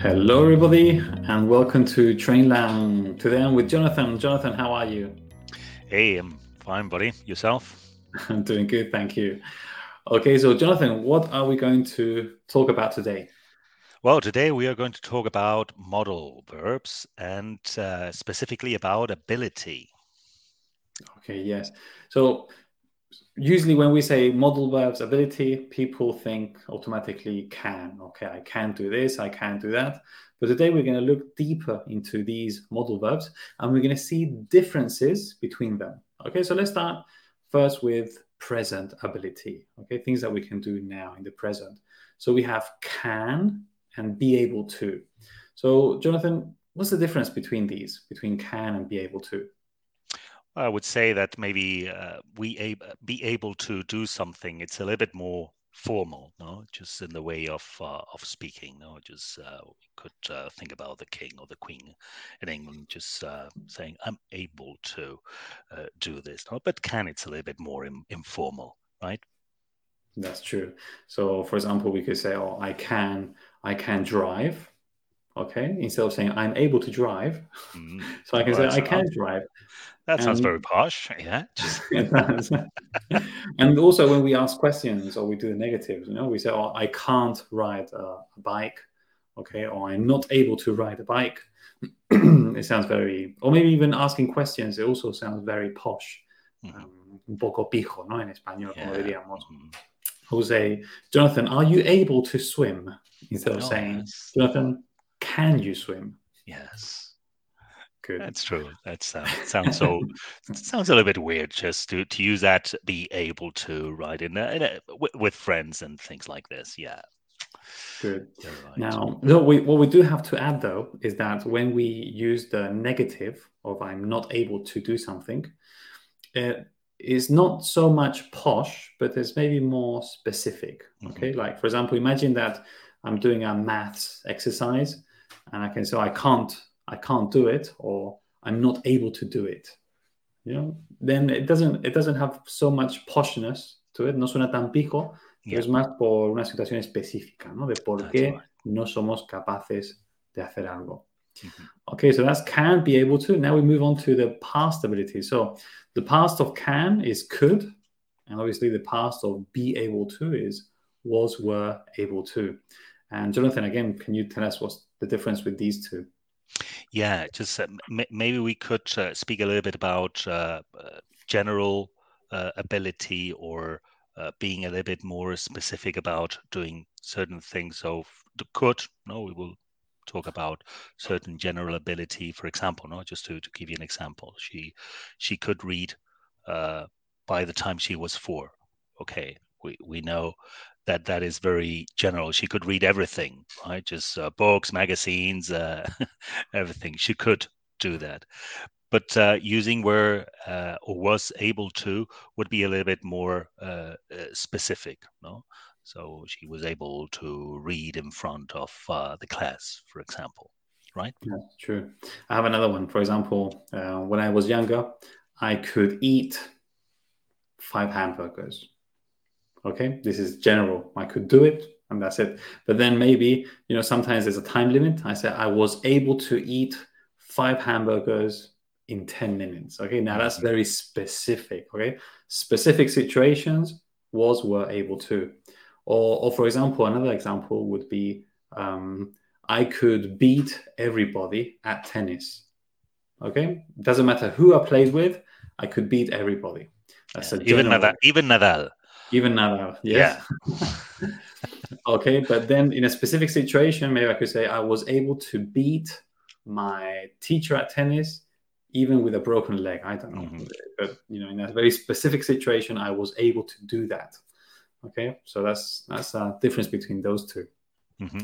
Hello, everybody, and welcome to Trainlang. Today I'm with Jonathan. Jonathan, how are you? Hey, I'm fine, buddy. Yourself? I'm doing good, thank you. Okay, so Jonathan, what are we going to talk about today? Well, today we are going to talk about modal verbs and uh, specifically about ability. Okay, yes. So usually when we say modal verbs ability, people think automatically can. Okay, I can do this, I can do that. But today we're going to look deeper into these modal verbs and we're going to see differences between them. Okay, so let's start first with present ability. Okay, things that we can do now in the present. So we have can and be able to. So, Jonathan, what's the difference between these, between can and be able to? I would say that maybe uh, we ab- be able to do something. It's a little bit more formal, no, just in the way of uh, of speaking. No, just uh, we could uh, think about the king or the queen in England, just uh, saying, "I'm able to uh, do this." No, but can it's a little bit more informal, right? That's true. So, for example, we could say, "Oh, I can, I can drive." Okay, instead of saying I'm able to drive, mm. so I can say I can drive. That and, sounds very posh. Yeah. and also, when we ask questions or we do the negatives, you know, we say, "Oh, I can't ride a, a bike," okay, or "I'm not able to ride a bike." it sounds very, or maybe even asking questions. It also sounds very posh, mm-hmm. um, un poco pijo, ¿no? En español, yeah. como diríamos. Mm-hmm. Who Jonathan, are you able to swim? Instead of oh, saying, yes. Jonathan, can you swim? Yes. Good. That's true. That uh, sounds so. sounds a little bit weird just to, to use that be able to right in, a, in a, with, with, friends and things like this. Yeah. Good. Right. Now, no, we, what we do have to add though is that when we use the negative of "I'm not able to do something," it is not so much posh, but it's maybe more specific. Okay, mm-hmm. like for example, imagine that I'm doing a maths exercise and I can say I can't I can't do it or I'm not able to do it. You know, then it doesn't it doesn't have so much poshness to it, no suena tan pijo, yeah. es más por una situación específica, ¿no? De por qué right. no somos capaces de hacer algo. Mm-hmm. Okay, so that's can be able to. Now we move on to the past ability. So the past of can is could, and obviously the past of be able to is was, were, able to. And Jonathan, again, can you tell us what's the difference with these two? Yeah, just uh, m- maybe we could uh, speak a little bit about uh, uh general uh, ability or uh, being a little bit more specific about doing certain things. So could, no, we will talk about certain general ability. For example, no, just to, to give you an example, she she could read by the time she was four. Okay, we, we know that that is very general. She could read everything, right? Just uh, books, magazines, uh, everything. She could do that. But uh, using were uh, or was able to would be a little bit more uh, uh, specific, no? So she was able to read in front of the class, for example, right? Yeah, true. I have another one. For example, when I was younger, I could eat five hamburgers okay this is general. I could do it and that's it. But then maybe you know sometimes there's a time limit. I said i was able to eat five hamburgers in 10 minutes. Okay now that's mm-hmm. very specific okay? Specific situations was were able to. Or, or for example another example would be um, i could beat everybody at tennis. Okay doesn't matter who i played with i could beat everybody. That's yeah, even nadal even nadal even Nadal, yes. Yeah. okay, but then in a specific situation, maybe I could say I was able to beat my teacher at tennis even with a broken leg. I don't know, mm-hmm. but you know, in a very specific situation, I was able to do that. Okay, so that's that's a difference between those 2 mm-hmm.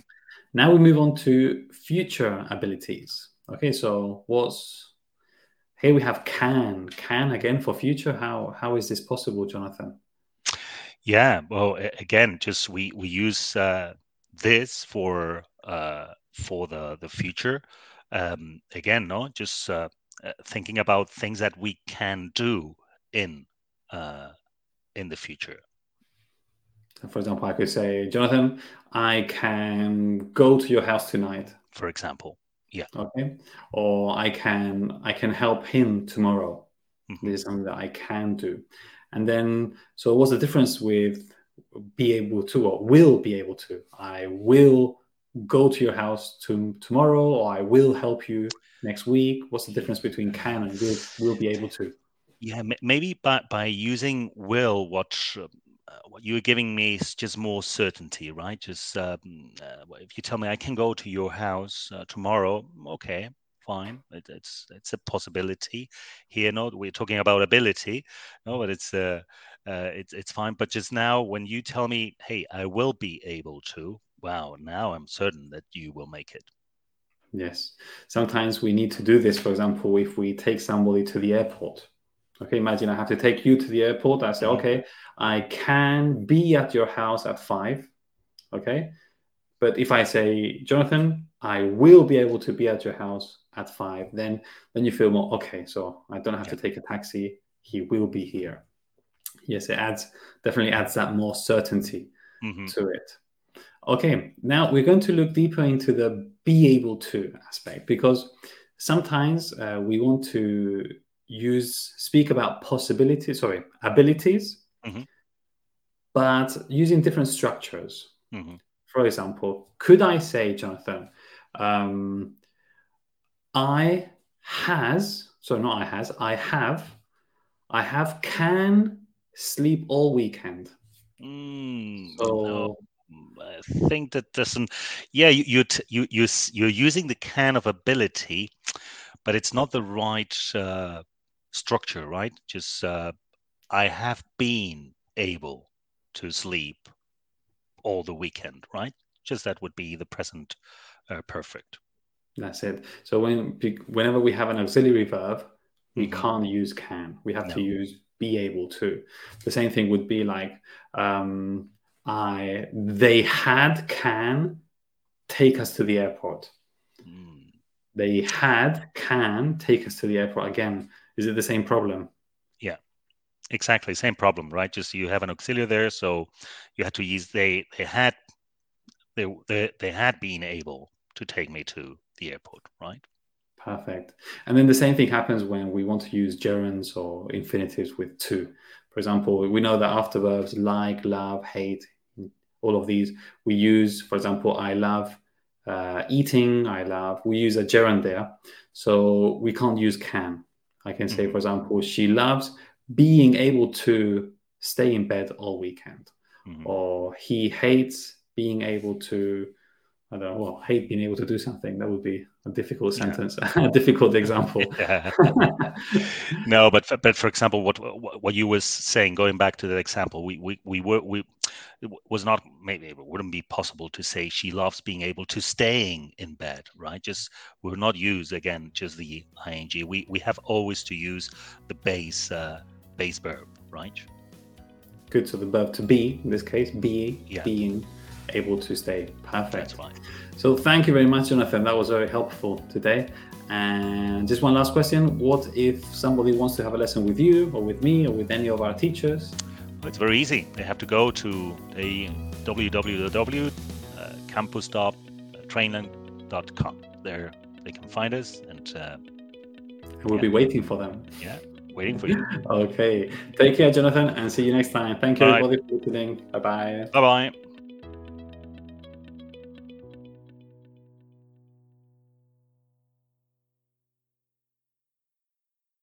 Now we move on to future abilities. Okay, so what's here we have can can again for future. How how is this possible, Jonathan? Yeah, well, again, just we we use uh, this for uh, for the the future. Um, again, no, just uh, uh thinking about things that we can do in uh, in the future. For example, I could say, Jonathan, I can go to your house tonight. for example. Yeah. Okay. Or I can I can help him tomorrow. Mm-hmm. This is something that I can do. And then so what's the difference with be able to or will be able to? I will go to your house to, tomorrow or I will help you next week. What's the difference between can and will will be able to? Yeah, maybe by by using will what uh, what you're giving me is just more certainty, right? Just um, uh, if you tell me I can go to your house uh, tomorrow, okay, fine. It, it's it's a possibility here. No, we're talking about ability, no, but it's uh, uh, it's it's fine. But just now, when you tell me, hey, I will be able to, wow, now I'm certain that you will make it. Yes. Sometimes we need to do this. For example, if we take somebody to the airport, okay, imagine I have to take you to the airport. I say, mm-hmm. okay, I can be at your house at five. Okay. But if I say, Jonathan, I will be able to be at your house at five, then then you feel more okay. So I don't have yeah. to take a taxi. He will be here. Yes, it adds definitely adds that more certainty mm-hmm. to it. Okay, now we're going to look deeper into the be able to aspect because sometimes uh, we want to use speak about possibilities, sorry, abilities, mm-hmm. but using different structures. Mm-hmm. For example, could I say, Jonathan, um, I has, so not I has, I have, I have can sleep all weekend. Mm, so no. I think that doesn't. Yeah, you you you you you're using the can of ability, but it's not the right uh, structure, right? Just uh, I have been able to sleep all the weekend, right? Just that would be the present uh, perfect. That's it. So when whenever we have an auxiliary verb, we mm-hmm. can't use can. We have no. to use be able to. The same thing would be like um, I they had can take us to the airport. Mm. They had can take us to the airport again. Is it the same problem? Yeah, exactly same problem, right? Just you have an auxiliary there, so you had to use they they had they they, they had been able to take me to the airport, right? Perfect. And then the same thing happens when we want to use gerunds or infinitives with to. For example, we know that after verbs like, love, hate, all of these, we use, for example, I love uh, eating, I love, we use a gerund there. So we can't use can. I can say, mm-hmm. for example, she loves being able to stay in bed all weekend. Mm-hmm. Or he hates being able to I don't know, well, hate being able to do something. That would be a difficult sentence, yeah. a difficult example. no, but but for example, what what you was saying, going back to that example, we we we were we it was not maybe it wouldn't be possible to say she loves being able to staying in bed, right? Just we're not use again just the ing. We we have always to use the base uh, base verb, right? Good. So the verb to be in this case, be yeah. being able to stay. Perfect. That's right. So thank you very much, Jonathan. That was very helpful today. And just one last question. What if somebody wants to have a lesson with you or with me or with any of our teachers? Well, it's very easy. They have to go to the www.campus.trainlang.com. There they can find us and, uh, we'll yeah. be waiting for them. Yeah, waiting for you. okay. Take care, Jonathan, and see you next time. Thank you, Bye. everybody, for listening. Bye bye. Bye bye.